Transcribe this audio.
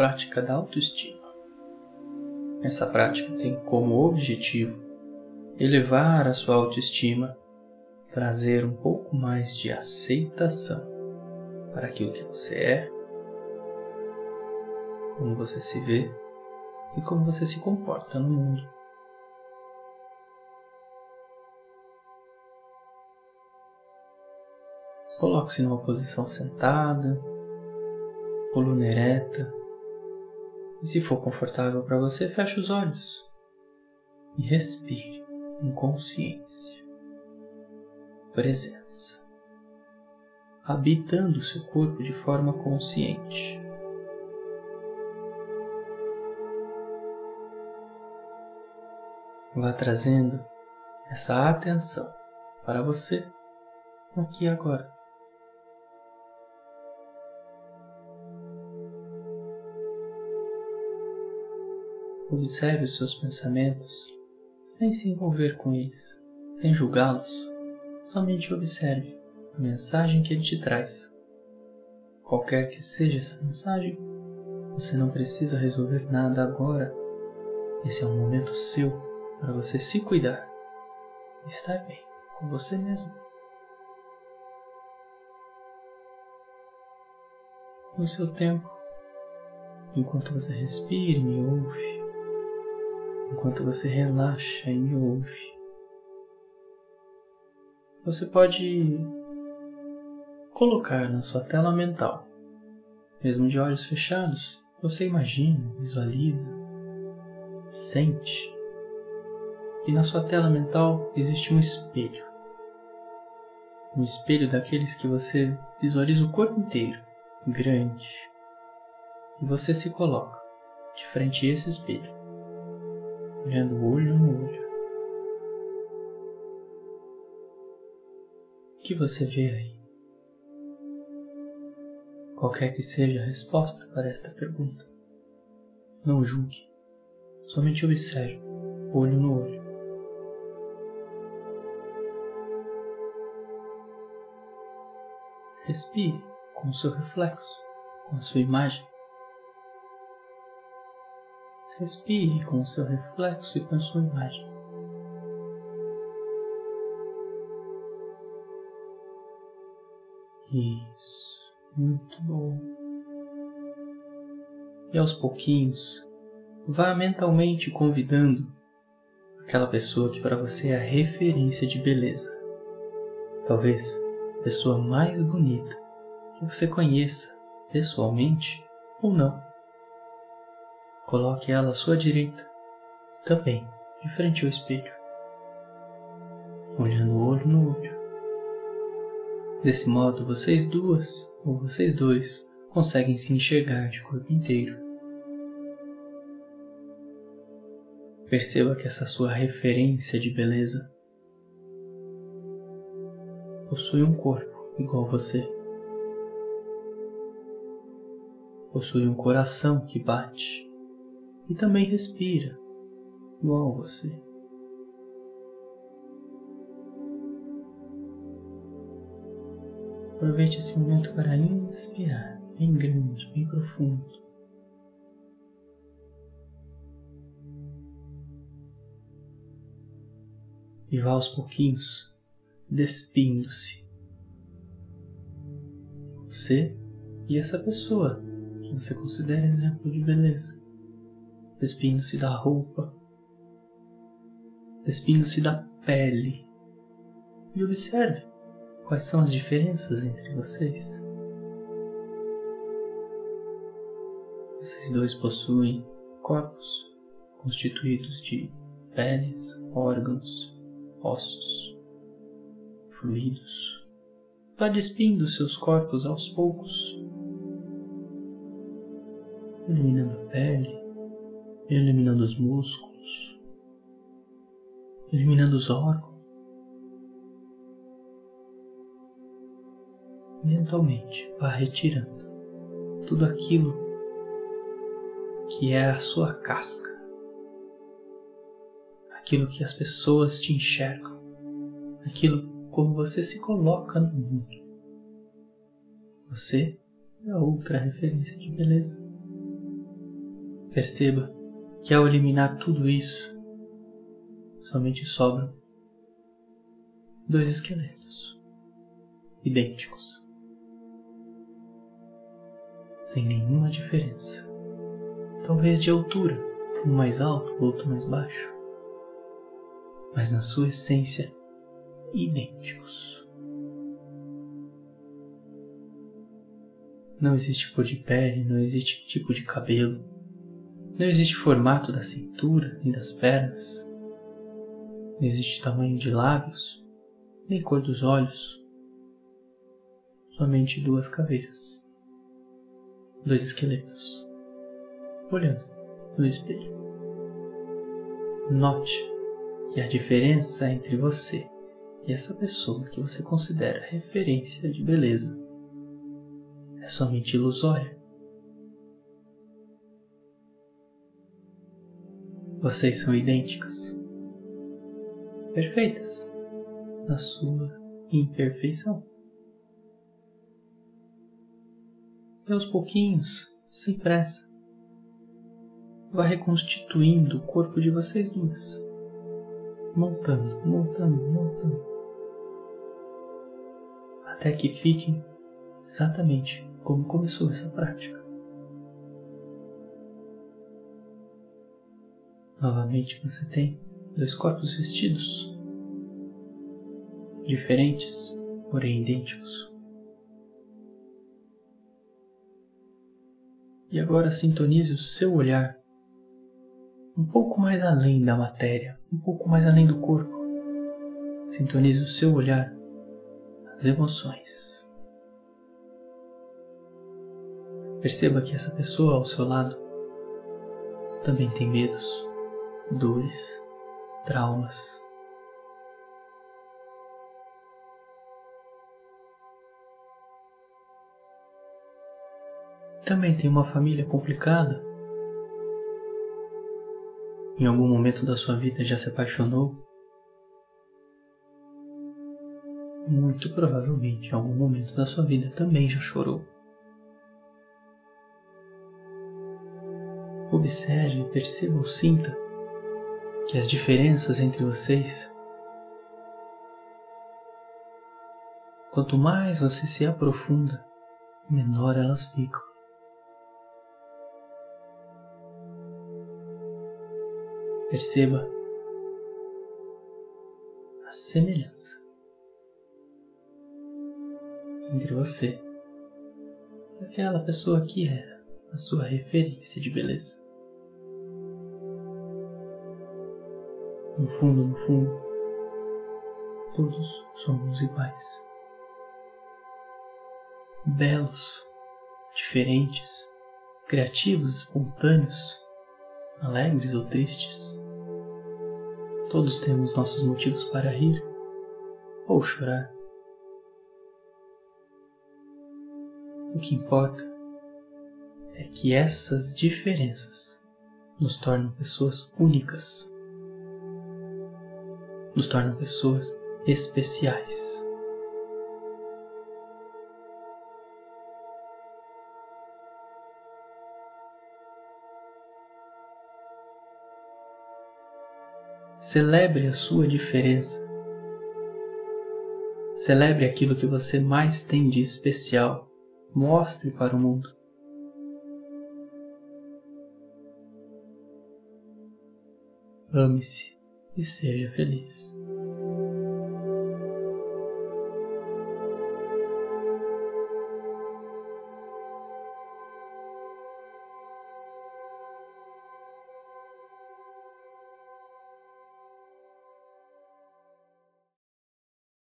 prática da autoestima. Essa prática tem como objetivo elevar a sua autoestima, trazer um pouco mais de aceitação para aquilo que você é, como você se vê e como você se comporta no mundo. Coloque-se numa posição sentada, coluna ereta, e se for confortável para você, feche os olhos e respire em consciência, presença, habitando o seu corpo de forma consciente. Vá trazendo essa atenção para você aqui agora. Observe os seus pensamentos sem se envolver com eles, sem julgá-los. Somente observe a mensagem que ele te traz. Qualquer que seja essa mensagem, você não precisa resolver nada agora. Esse é um momento seu para você se cuidar e estar bem com você mesmo. No seu tempo, enquanto você respira e me ouve, enquanto você relaxa e me ouve. Você pode colocar na sua tela mental, mesmo de olhos fechados, você imagina, visualiza, sente que na sua tela mental existe um espelho. Um espelho daqueles que você visualiza o corpo inteiro, grande. E você se coloca de frente a esse espelho olhando olho no olho. O que você vê aí? Qualquer que seja a resposta para esta pergunta, não julgue, somente observe, olho no olho. Respire com o seu reflexo, com a sua imagem. Respire com o seu reflexo e com sua imagem. Isso, muito bom. E aos pouquinhos, vá mentalmente convidando aquela pessoa que para você é a referência de beleza. Talvez a pessoa mais bonita que você conheça pessoalmente ou não. Coloque ela à sua direita, também de frente ao espelho, olhando olho no olho. Desse modo, vocês duas ou vocês dois conseguem se enxergar de corpo inteiro. Perceba que essa sua referência de beleza possui um corpo igual você. Possui um coração que bate e também respira, igual você. Aproveite esse momento para inspirar bem grande, bem profundo. E vá aos pouquinhos despindo-se. Você e essa pessoa que você considera exemplo de beleza despindo-se da roupa, despindo-se da pele. E observe quais são as diferenças entre vocês. Vocês dois possuem corpos constituídos de peles, órgãos, ossos, fluidos. Vá despindo seus corpos aos poucos, eliminando a pele, eliminando os músculos, eliminando os órgãos. Mentalmente, vá retirando tudo aquilo que é a sua casca, aquilo que as pessoas te enxergam, aquilo como você se coloca no mundo. Você é outra referência de beleza. Perceba que ao eliminar tudo isso, somente sobram dois esqueletos idênticos, sem nenhuma diferença. Talvez de altura, um mais alto, outro mais baixo, mas na sua essência idênticos. Não existe cor de pele, não existe tipo de cabelo, não existe formato da cintura nem das pernas, não existe tamanho de lábios, nem cor dos olhos, somente duas caveiras, dois esqueletos, olhando no espelho. Note que a diferença entre você e essa pessoa que você considera referência de beleza é somente ilusória. Vocês são idênticas, perfeitas na sua imperfeição. E aos pouquinhos, sem pressa, vá reconstituindo o corpo de vocês duas, montando, montando, montando, até que fiquem exatamente como começou essa prática. Novamente você tem dois corpos vestidos, diferentes, porém idênticos. E agora sintonize o seu olhar um pouco mais além da matéria, um pouco mais além do corpo. Sintonize o seu olhar nas emoções. Perceba que essa pessoa ao seu lado também tem medos, dores, traumas. Também tem uma família complicada. Em algum momento da sua vida já se apaixonou? Muito provavelmente em algum momento da sua vida também já chorou. Observe, perceba ou sinta que as diferenças entre vocês, quanto mais você se aprofunda, menor elas ficam. Perceba a semelhança entre você e aquela pessoa que era a sua referência de beleza. No fundo, no fundo, todos somos iguais. Belos, diferentes, criativos, espontâneos, alegres ou tristes. Todos temos nossos motivos para rir ou chorar. O que importa é que essas diferenças nos tornam pessoas únicas, nos tornam pessoas especiais. Celebre a sua diferença. Celebre aquilo que você mais tem de especial. Mostre para o mundo. Ame-se e seja feliz.